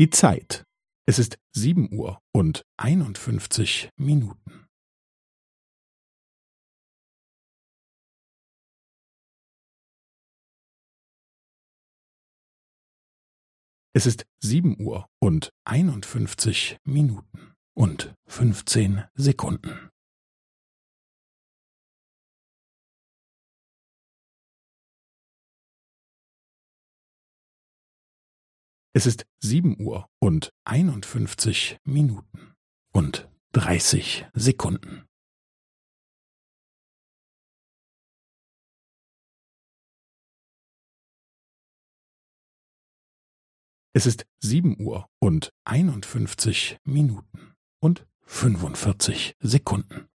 Die Zeit. Es ist sieben Uhr und einundfünfzig Minuten. Es ist sieben Uhr und einundfünfzig Minuten und fünfzehn Sekunden. Es ist sieben Uhr und einundfünfzig Minuten und dreißig Sekunden. Es ist sieben Uhr und einundfünfzig Minuten und fünfundvierzig Sekunden.